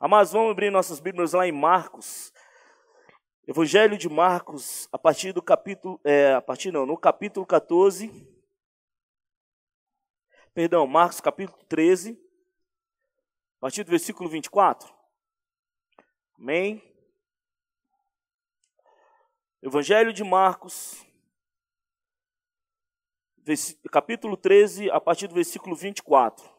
Amados, vamos abrir nossas Bíblias lá em Marcos. Evangelho de Marcos, a partir do capítulo, é, a partir não, no capítulo 14. Perdão, Marcos capítulo 13, a partir do versículo 24. Amém? Evangelho de Marcos, capítulo 13, a partir do versículo 24.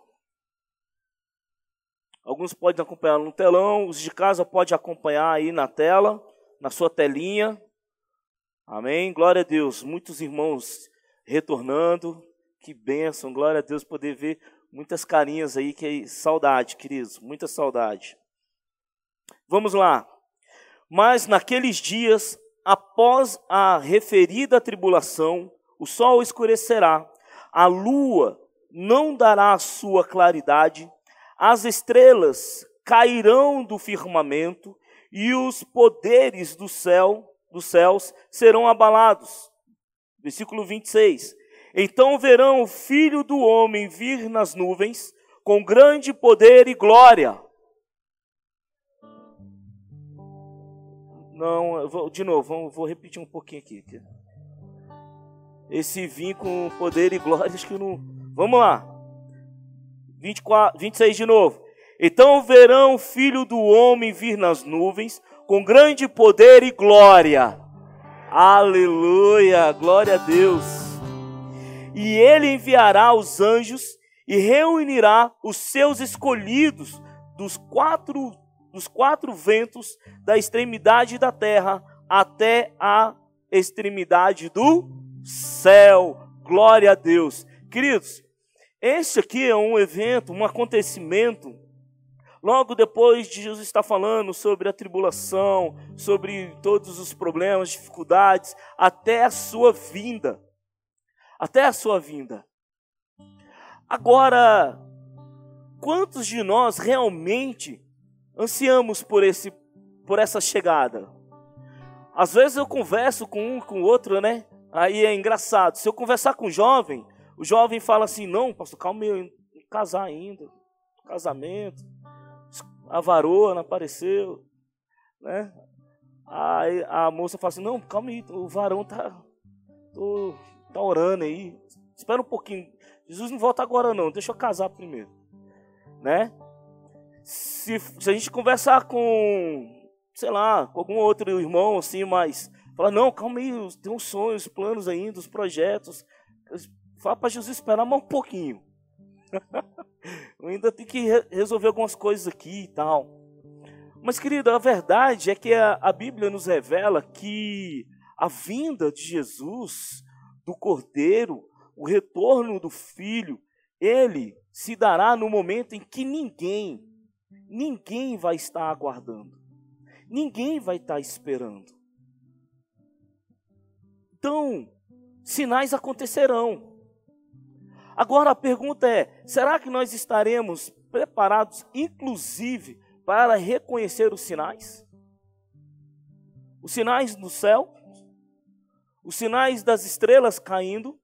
Alguns podem acompanhar no telão, os de casa podem acompanhar aí na tela, na sua telinha. Amém? Glória a Deus. Muitos irmãos retornando. Que bênção, glória a Deus poder ver muitas carinhas aí, que saudade, queridos, muita saudade. Vamos lá. Mas naqueles dias, após a referida tribulação, o sol escurecerá, a lua não dará a sua claridade, as estrelas cairão do firmamento e os poderes do céu, dos céus serão abalados. Versículo 26. Então verão o filho do homem vir nas nuvens com grande poder e glória. Não, vou, de novo, vou, repetir um pouquinho aqui. Esse vir com poder e glória, acho que não. Vamos lá. 24, 26 de novo. Então verão o filho do homem vir nas nuvens com grande poder e glória. Aleluia, glória a Deus. E ele enviará os anjos e reunirá os seus escolhidos dos quatro dos quatro ventos da extremidade da terra até a extremidade do céu. Glória a Deus. Queridos, este aqui é um evento, um acontecimento. Logo depois de Jesus estar falando sobre a tribulação, sobre todos os problemas, dificuldades, até a sua vinda. Até a sua vinda. Agora, quantos de nós realmente ansiamos por esse por essa chegada? Às vezes eu converso com um com o outro, né? Aí é engraçado. Se eu conversar com um jovem, o jovem fala assim: não, pastor, calma aí, casar ainda, casamento, a varoa não apareceu, né? Aí a moça fala assim: não, calma aí, o varão tá, tô, tá orando aí, espera um pouquinho, Jesus não volta agora não, deixa eu casar primeiro, né? Se, se a gente conversar com, sei lá, com algum outro irmão assim, mas fala: não, calma aí, tem uns sonhos, planos ainda, os projetos Fala para Jesus esperar mais um pouquinho. Eu ainda tenho que resolver algumas coisas aqui e tal. Mas, querido, a verdade é que a, a Bíblia nos revela que a vinda de Jesus, do Cordeiro, o retorno do Filho, ele se dará no momento em que ninguém, ninguém vai estar aguardando. Ninguém vai estar esperando. Então, sinais acontecerão. Agora a pergunta é: será que nós estaremos preparados, inclusive, para reconhecer os sinais? Os sinais do céu, os sinais das estrelas caindo,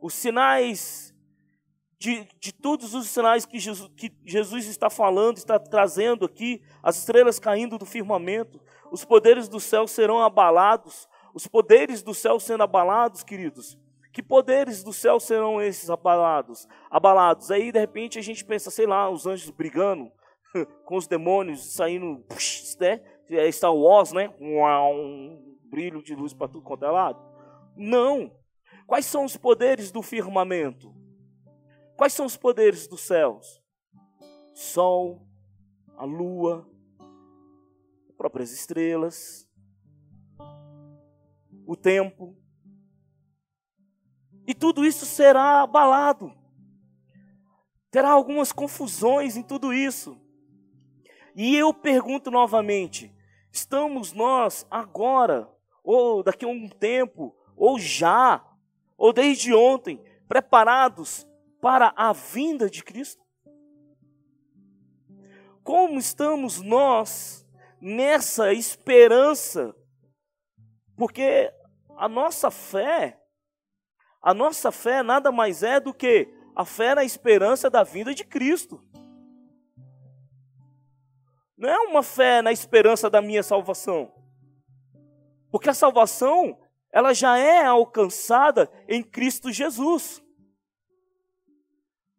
os sinais de, de todos os sinais que Jesus, que Jesus está falando, está trazendo aqui, as estrelas caindo do firmamento, os poderes do céu serão abalados, os poderes do céu sendo abalados, queridos, que poderes do céu serão esses abalados? Abalados. Aí de repente a gente pensa, sei lá, os anjos brigando com os demônios, saindo, né? É Star Wars, né? Um brilho de luz para tudo quanto é lado. Não. Quais são os poderes do firmamento? Quais são os poderes dos céus? Sol, a lua, as próprias estrelas, o tempo, e tudo isso será abalado. Terá algumas confusões em tudo isso. E eu pergunto novamente: estamos nós agora, ou daqui a um tempo, ou já, ou desde ontem, preparados para a vinda de Cristo? Como estamos nós nessa esperança? Porque a nossa fé a nossa fé nada mais é do que a fé na esperança da vinda de Cristo. não é uma fé na esperança da minha salvação. Porque a salvação, ela já é alcançada em Cristo Jesus.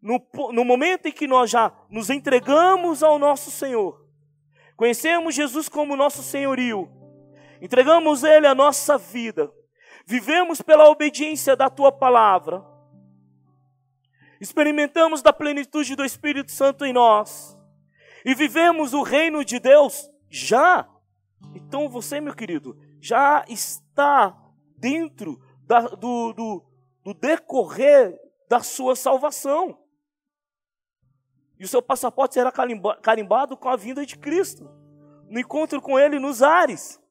No, no momento em que nós já nos entregamos ao nosso Senhor, conhecemos Jesus como nosso senhorio, entregamos Ele a nossa vida, vivemos pela obediência da Tua palavra, experimentamos da plenitude do Espírito Santo em nós e vivemos o reino de Deus já. Então você, meu querido, já está dentro da, do, do, do decorrer da sua salvação. E o seu passaporte será carimbado com a vinda de Cristo, no encontro com Ele nos ares.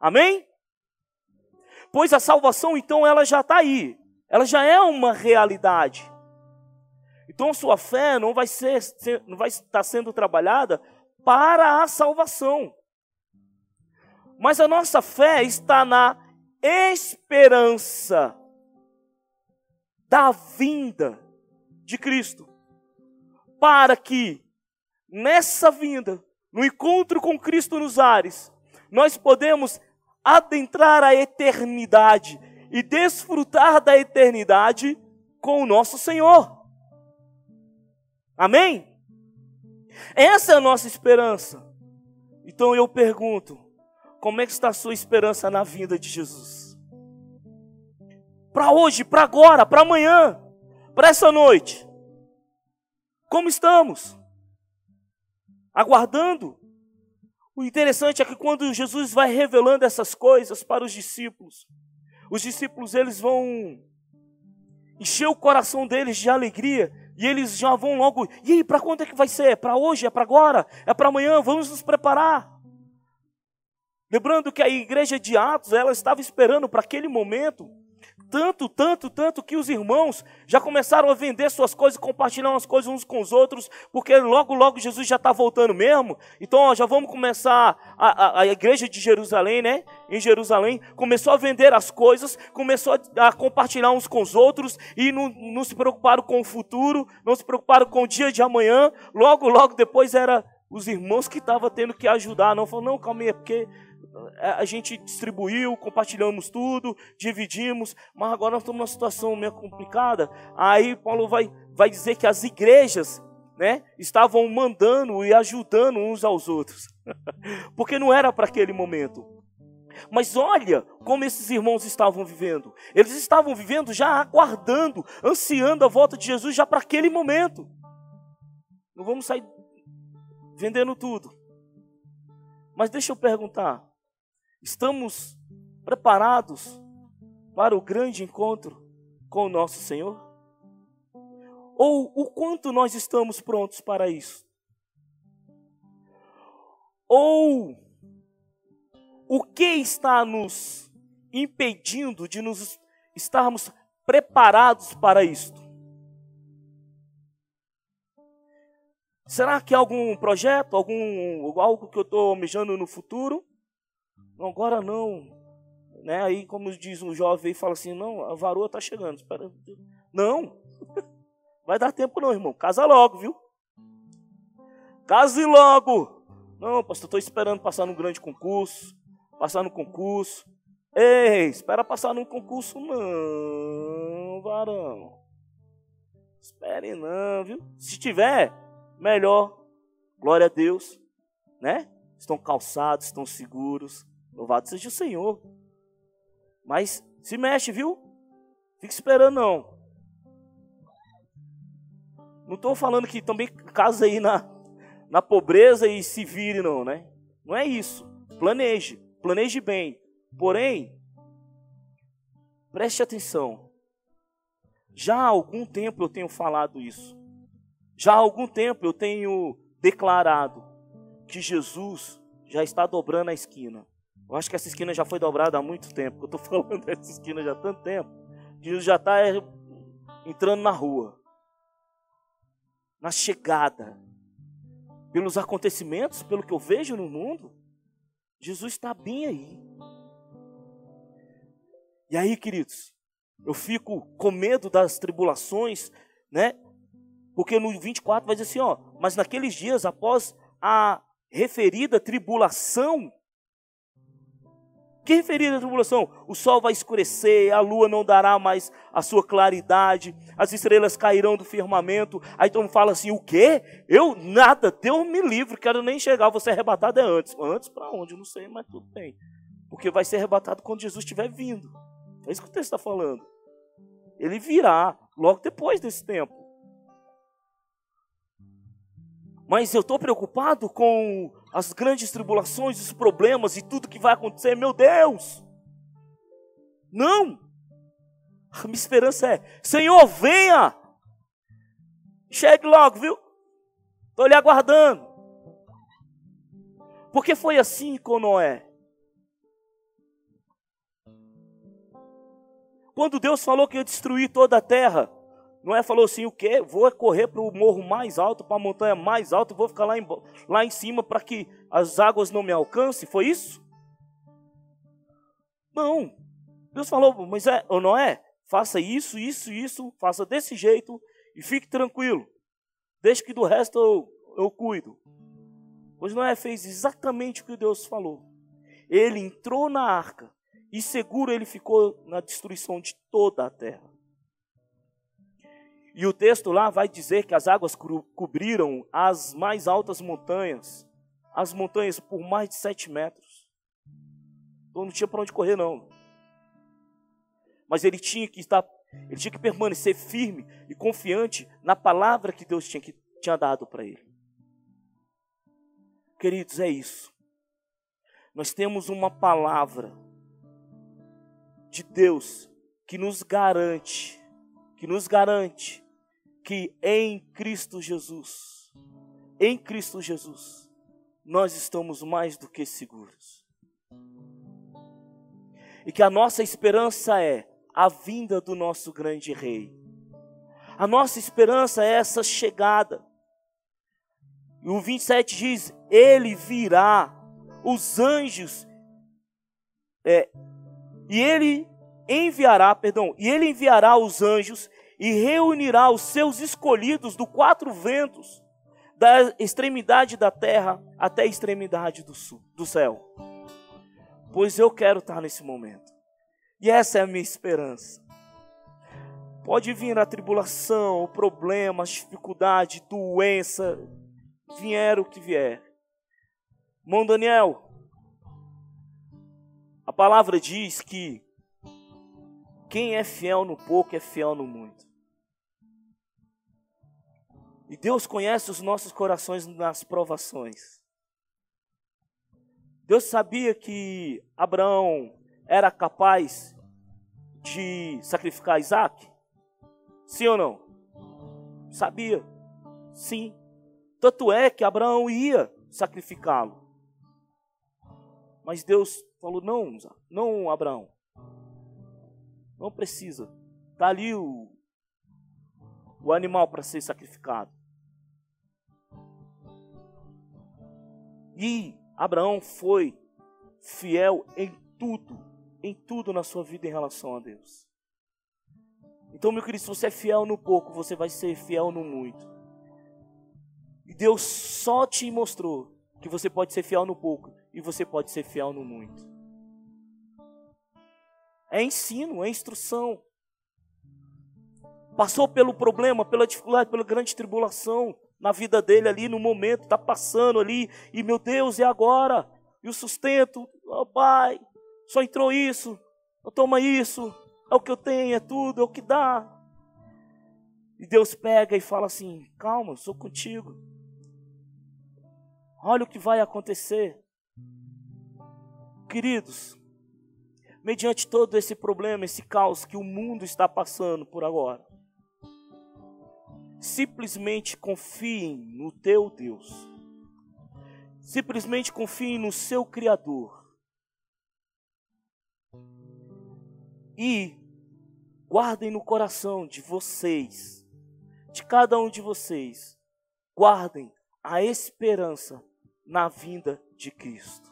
Amém? Pois a salvação, então, ela já está aí, ela já é uma realidade. Então, sua fé não vai, ser, não vai estar sendo trabalhada para a salvação. Mas a nossa fé está na esperança da vinda de Cristo. Para que nessa vinda, no encontro com Cristo nos ares, nós podemos adentrar a eternidade e desfrutar da eternidade com o nosso Senhor. Amém? Essa é a nossa esperança. Então eu pergunto: como é que está a sua esperança na vinda de Jesus? Para hoje, para agora, para amanhã, para essa noite. Como estamos? Aguardando? O interessante é que quando Jesus vai revelando essas coisas para os discípulos, os discípulos eles vão encher o coração deles de alegria e eles já vão logo. E aí, para quando é que vai ser? É para hoje? É para agora? É para amanhã? Vamos nos preparar. Lembrando que a igreja de Atos, ela estava esperando para aquele momento tanto, tanto, tanto que os irmãos já começaram a vender suas coisas, compartilhar as coisas uns com os outros, porque logo, logo Jesus já está voltando mesmo. Então, ó, já vamos começar a, a, a, igreja de Jerusalém, né? Em Jerusalém, começou a vender as coisas, começou a, a compartilhar uns com os outros e não, não se preocuparam com o futuro, não se preocuparam com o dia de amanhã. Logo, logo depois era os irmãos que estavam tendo que ajudar. Não falou, não, calma aí, é porque a gente distribuiu, compartilhamos tudo, dividimos, mas agora nós estamos numa situação meio complicada. Aí Paulo vai, vai dizer que as igrejas né, estavam mandando e ajudando uns aos outros, porque não era para aquele momento. Mas olha como esses irmãos estavam vivendo. Eles estavam vivendo já aguardando, ansiando a volta de Jesus já para aquele momento. Não vamos sair vendendo tudo. Mas deixa eu perguntar: Estamos preparados para o grande encontro com o nosso Senhor? Ou o quanto nós estamos prontos para isso? Ou o que está nos impedindo de nos estarmos preparados para isto? Será que algum projeto, algum algo que eu estou almejando no futuro? Não, agora não. Né? Aí, como diz um jovem, fala assim: não, a varoa está chegando. Espera. Não, vai dar tempo não, irmão. Casa logo, viu? Case logo. Não, pastor, estou esperando passar num grande concurso. Passar no concurso. Ei, espera passar num concurso, não, varão. Espere não, viu? Se tiver, melhor. Glória a Deus, né? Estão calçados, estão seguros. Louvado seja o Senhor. Mas se mexe, viu? Fica esperando não. Não estou falando que também casa aí na, na pobreza e se vire, não, né? Não é isso. Planeje, planeje bem. Porém, preste atenção. Já há algum tempo eu tenho falado isso. Já há algum tempo eu tenho declarado que Jesus já está dobrando a esquina. Eu acho que essa esquina já foi dobrada há muito tempo. Eu estou falando dessa esquina já há tanto tempo. Jesus já está é, entrando na rua. Na chegada. Pelos acontecimentos, pelo que eu vejo no mundo, Jesus está bem aí. E aí, queridos, eu fico com medo das tribulações, né? Porque no 24 vai dizer assim, ó, mas naqueles dias após a referida tribulação. Que referida à tribulação? O sol vai escurecer, a lua não dará mais a sua claridade, as estrelas cairão do firmamento. Aí todo mundo fala assim: o quê? Eu nada, Deus me livre, quero nem chegar, vou ser arrebatado é antes. Antes para onde? Não sei, mas tudo bem. Porque vai ser arrebatado quando Jesus estiver vindo. É isso que o texto está falando. Ele virá logo depois desse tempo. Mas eu estou preocupado com as grandes tribulações, os problemas e tudo que vai acontecer. Meu Deus! Não! A minha esperança é: Senhor, venha! Chegue logo, viu? Estou lhe aguardando. Porque foi assim com Noé. Quando Deus falou que ia destruir toda a terra, Noé falou assim: o quê? Vou correr para o morro mais alto, para a montanha mais alta, e vou ficar lá em, lá em cima para que as águas não me alcancem? Foi isso? Não. Deus falou, mas é, Noé, faça isso, isso, isso, faça desse jeito e fique tranquilo. Deixe que do resto eu, eu cuido. Pois Noé fez exatamente o que Deus falou. Ele entrou na arca e seguro ele ficou na destruição de toda a terra. E o texto lá vai dizer que as águas cobriram as mais altas montanhas, as montanhas por mais de sete metros. Então não tinha para onde correr, não. Mas ele tinha que estar, ele tinha que permanecer firme e confiante na palavra que Deus tinha, que, tinha dado para ele. Queridos, é isso. Nós temos uma palavra de Deus que nos garante, que nos garante que em Cristo Jesus, em Cristo Jesus, nós estamos mais do que seguros. E que a nossa esperança é a vinda do nosso grande rei. A nossa esperança é essa chegada. E o 27 diz: Ele virá, os anjos é, e ele enviará, perdão, e ele enviará os anjos e reunirá os seus escolhidos do quatro ventos, da extremidade da terra até a extremidade do, sul, do céu. Pois eu quero estar nesse momento. E essa é a minha esperança. Pode vir a tribulação, o problema, a dificuldade, doença, vier o que vier. Irmão Daniel, a palavra diz que quem é fiel no pouco é fiel no muito. E Deus conhece os nossos corações nas provações. Deus sabia que Abraão era capaz de sacrificar Isaac? Sim ou não? Sabia. Sim. Tanto é que Abraão ia sacrificá-lo. Mas Deus Falou: Não, não, Abraão. Não precisa. Está ali o, o animal para ser sacrificado. E Abraão foi fiel em tudo, em tudo na sua vida em relação a Deus. Então, meu querido, se você é fiel no pouco, você vai ser fiel no muito. E Deus só te mostrou que você pode ser fiel no pouco e você pode ser fiel no muito. É ensino, é instrução. Passou pelo problema, pela dificuldade, pela grande tribulação na vida dele ali no momento, está passando ali, e meu Deus, e agora? E o sustento, oh, pai, só entrou isso, toma isso, é o que eu tenho, é tudo, é o que dá. E Deus pega e fala assim: calma, sou contigo. Olha o que vai acontecer. Queridos, mediante todo esse problema, esse caos que o mundo está passando por agora. Simplesmente confiem no teu Deus. Simplesmente confiem no seu Criador. E guardem no coração de vocês, de cada um de vocês, guardem a esperança na vinda de Cristo.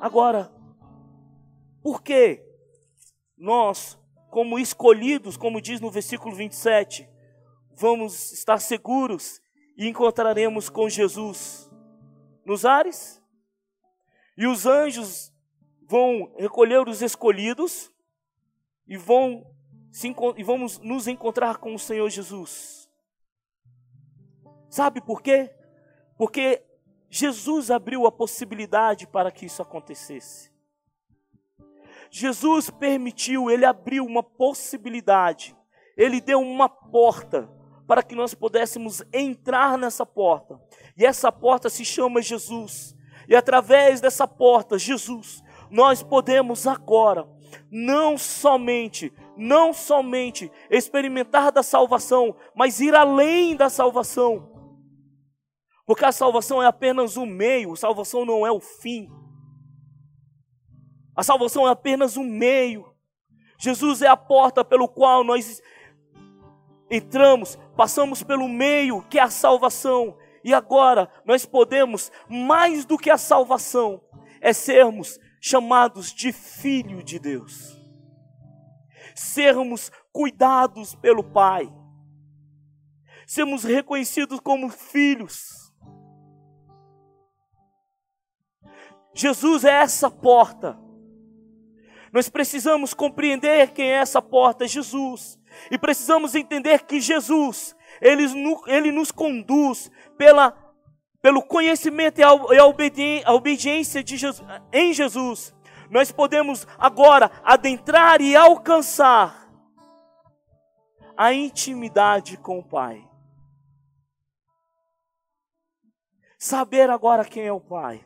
Agora, por que nós, como escolhidos, como diz no versículo 27, vamos estar seguros e encontraremos com Jesus nos ares. E os anjos vão recolher os escolhidos e vão e vamos nos encontrar com o Senhor Jesus. Sabe por quê? Porque Jesus abriu a possibilidade para que isso acontecesse. Jesus permitiu, ele abriu uma possibilidade, ele deu uma porta para que nós pudéssemos entrar nessa porta. E essa porta se chama Jesus. E através dessa porta, Jesus, nós podemos agora não somente, não somente experimentar da salvação, mas ir além da salvação. Porque a salvação é apenas o meio, a salvação não é o fim. A salvação é apenas um meio. Jesus é a porta pelo qual nós entramos, passamos pelo meio que é a salvação, e agora nós podemos, mais do que a salvação, é sermos chamados de filho de Deus, sermos cuidados pelo Pai, sermos reconhecidos como filhos. Jesus é essa porta. Nós precisamos compreender quem é essa porta, Jesus. E precisamos entender que Jesus, ele, ele nos conduz pela, pelo conhecimento e a, a obediência de Jesus, em Jesus. Nós podemos agora adentrar e alcançar a intimidade com o Pai. Saber agora quem é o Pai.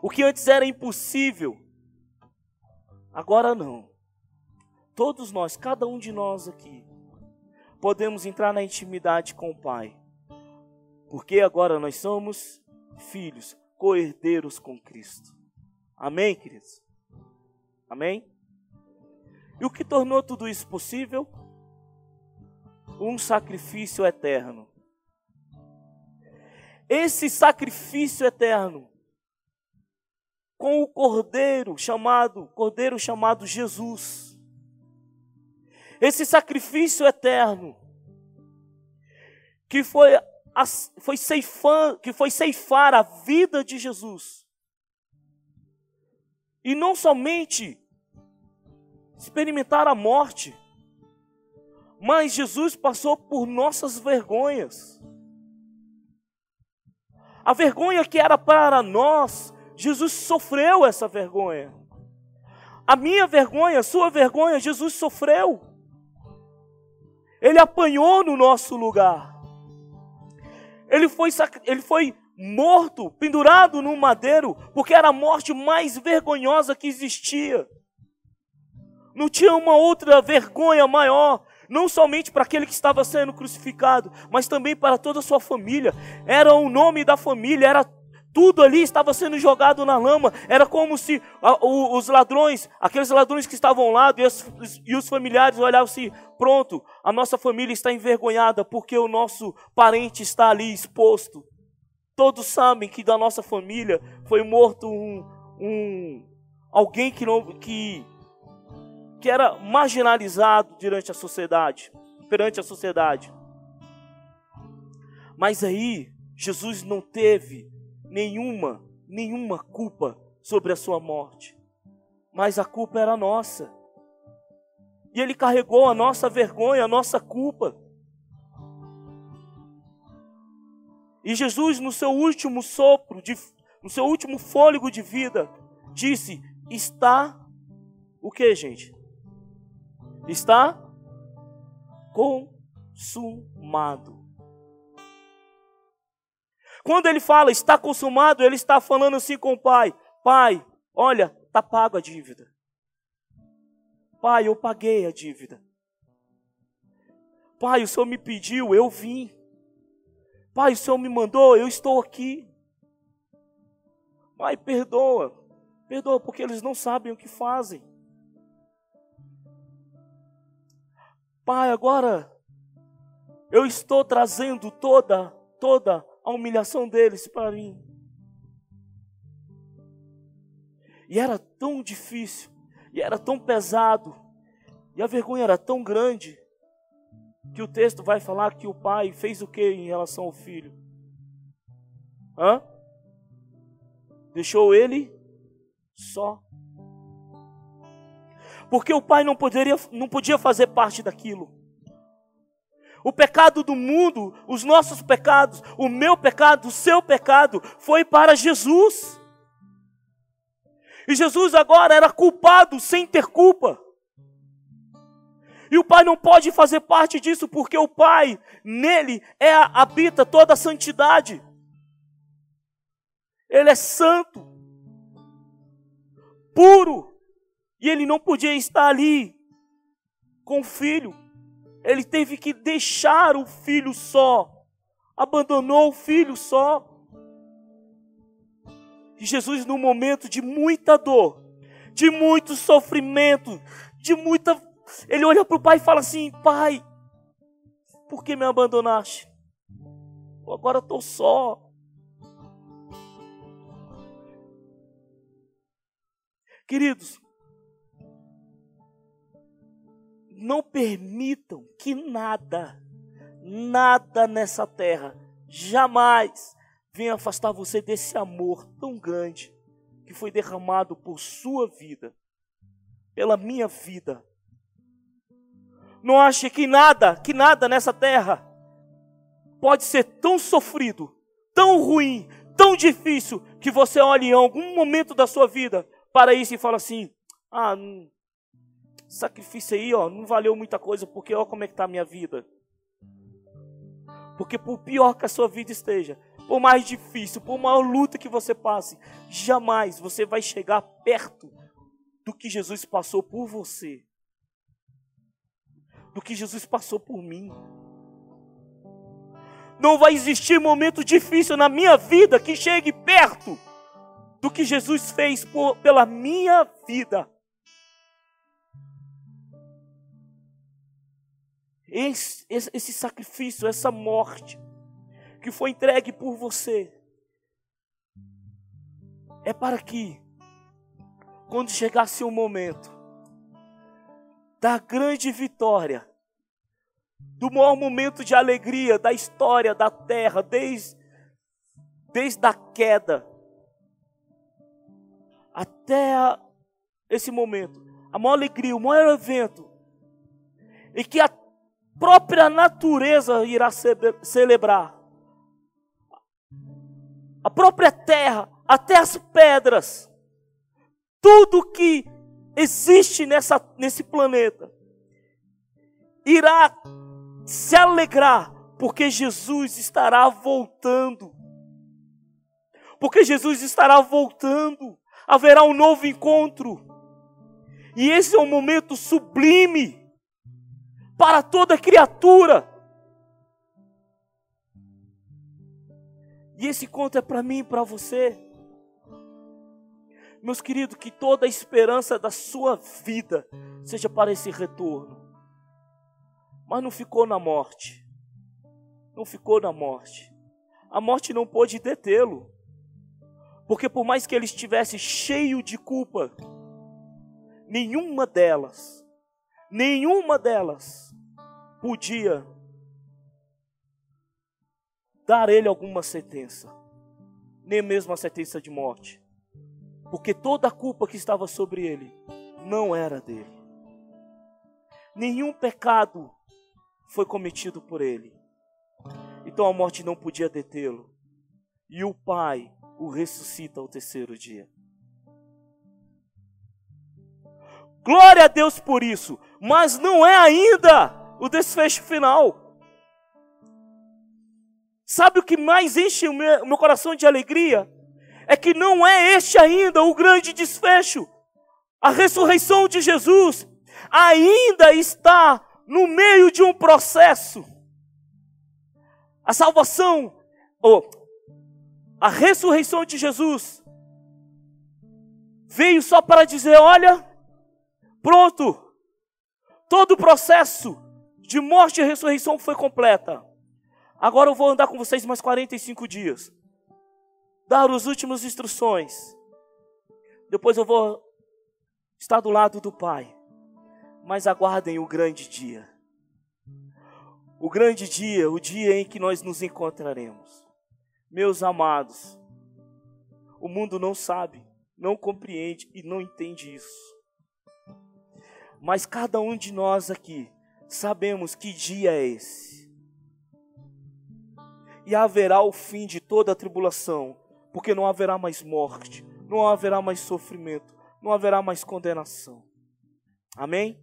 O que antes era impossível, agora não. Todos nós, cada um de nós aqui, podemos entrar na intimidade com o Pai. Porque agora nós somos filhos, co-herdeiros com Cristo. Amém, queridos? Amém? E o que tornou tudo isso possível? Um sacrifício eterno. Esse sacrifício eterno com o cordeiro chamado, cordeiro chamado Jesus esse sacrifício eterno que foi, foi, ceifar, que foi ceifar a vida de Jesus. E não somente experimentar a morte, mas Jesus passou por nossas vergonhas. A vergonha que era para nós, Jesus sofreu essa vergonha. A minha vergonha, a sua vergonha, Jesus sofreu. Ele apanhou no nosso lugar. Ele foi, ele foi morto, pendurado no madeiro, porque era a morte mais vergonhosa que existia. Não tinha uma outra vergonha maior, não somente para aquele que estava sendo crucificado, mas também para toda a sua família. Era o nome da família, era tudo ali estava sendo jogado na lama. Era como se os ladrões, aqueles ladrões que estavam lá e os, e os familiares olhavam assim: pronto, a nossa família está envergonhada porque o nosso parente está ali exposto. Todos sabem que da nossa família foi morto um, um alguém que, não, que, que era marginalizado durante a sociedade, perante a sociedade. Mas aí Jesus não teve nenhuma, nenhuma culpa sobre a sua morte. Mas a culpa era nossa. E ele carregou a nossa vergonha, a nossa culpa. E Jesus, no seu último sopro, de, no seu último fôlego de vida, disse: Está o que, gente? Está consumado. Quando ele fala está consumado, ele está falando assim com o pai: Pai, olha, está pago a dívida. Pai, eu paguei a dívida. Pai, o Senhor me pediu, eu vim. Pai, o Senhor me mandou, eu estou aqui. Pai, perdoa. Perdoa porque eles não sabem o que fazem. Pai, agora eu estou trazendo toda, toda a humilhação deles para mim. E era tão difícil, e era tão pesado, e a vergonha era tão grande, que o texto vai falar que o pai fez o que em relação ao filho? Hã? Deixou ele só. Porque o pai não, poderia, não podia fazer parte daquilo. O pecado do mundo, os nossos pecados, o meu pecado, o seu pecado, foi para Jesus. E Jesus agora era culpado sem ter culpa. E o Pai não pode fazer parte disso, porque o Pai, nele, é, habita toda a santidade. Ele é santo, puro, e ele não podia estar ali com o filho. Ele teve que deixar o filho só, abandonou o filho só. E Jesus, num momento de muita dor, de muito sofrimento, de muita. Ele olha para o pai e fala assim: Pai, por que me abandonaste? Agora estou só. Queridos, não permitam que nada, nada nessa terra, jamais venha afastar você desse amor tão grande que foi derramado por sua vida, pela minha vida. Não ache que nada, que nada nessa terra pode ser tão sofrido, tão ruim, tão difícil que você olhe em algum momento da sua vida para isso e fala assim: "Ah, sacrifício aí, ó, não valeu muita coisa, porque ó como é que tá a minha vida". Porque por pior que a sua vida esteja, por mais difícil, por maior luta que você passe, jamais você vai chegar perto do que Jesus passou por você, do que Jesus passou por mim. Não vai existir momento difícil na minha vida que chegue perto do que Jesus fez por, pela minha vida. Esse, esse, sacrifício, essa morte, que foi entregue por você é para que, quando chegasse o momento da grande vitória, do maior momento de alegria da história da terra, desde, desde a queda até a, esse momento, a maior alegria, o maior evento, e que a própria natureza irá celebrar a própria terra, até as pedras, tudo que existe nessa, nesse planeta, irá se alegrar, porque Jesus estará voltando. Porque Jesus estará voltando, haverá um novo encontro. E esse é um momento sublime para toda criatura. E esse conto é para mim e para você. Meus queridos, que toda a esperança da sua vida seja para esse retorno. Mas não ficou na morte. Não ficou na morte. A morte não pôde detê-lo. Porque por mais que ele estivesse cheio de culpa, nenhuma delas, nenhuma delas podia dar ele alguma sentença, nem mesmo a sentença de morte, porque toda a culpa que estava sobre ele não era dele. Nenhum pecado foi cometido por ele. Então a morte não podia detê-lo. E o Pai o ressuscita ao terceiro dia. Glória a Deus por isso, mas não é ainda o desfecho final. Sabe o que mais enche o meu, meu coração de alegria? É que não é este ainda o grande desfecho. A ressurreição de Jesus ainda está no meio de um processo. A salvação, ou a ressurreição de Jesus, veio só para dizer: olha, pronto, todo o processo de morte e ressurreição foi completa. Agora eu vou andar com vocês mais 45 dias. Dar as últimas instruções. Depois eu vou estar do lado do Pai. Mas aguardem o grande dia. o grande dia, o dia em que nós nos encontraremos. Meus amados, o mundo não sabe, não compreende e não entende isso. Mas cada um de nós aqui sabemos que dia é esse. E haverá o fim de toda a tribulação, porque não haverá mais morte, não haverá mais sofrimento, não haverá mais condenação. Amém?